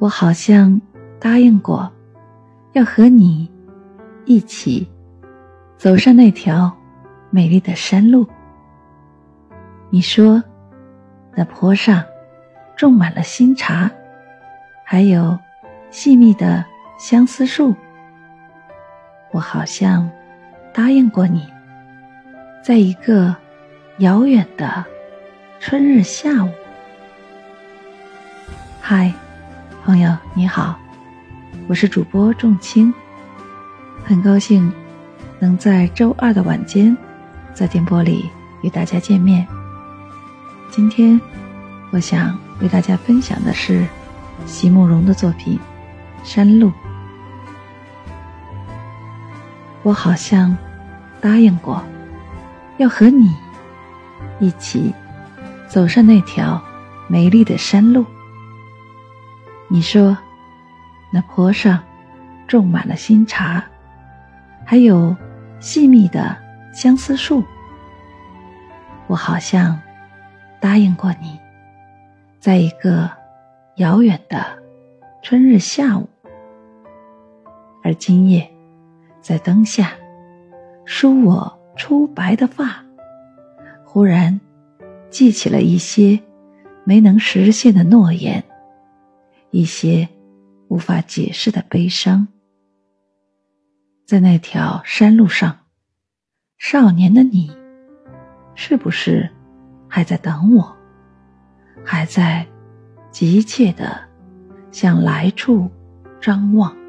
我好像答应过，要和你一起走上那条美丽的山路。你说，那坡上种满了新茶，还有细密的相思树。我好像答应过你，在一个遥远的春日下午。嗨。朋友你好，我是主播仲青，很高兴能在周二的晚间在电波里与大家见面。今天我想为大家分享的是席慕容的作品《山路》。我好像答应过要和你一起走上那条美丽的山路。你说，那坡上种满了新茶，还有细密的相思树。我好像答应过你，在一个遥远的春日下午，而今夜在灯下梳我初白的发，忽然记起了一些没能实现的诺言。一些无法解释的悲伤，在那条山路上，少年的你，是不是还在等我？还在急切地向来处张望？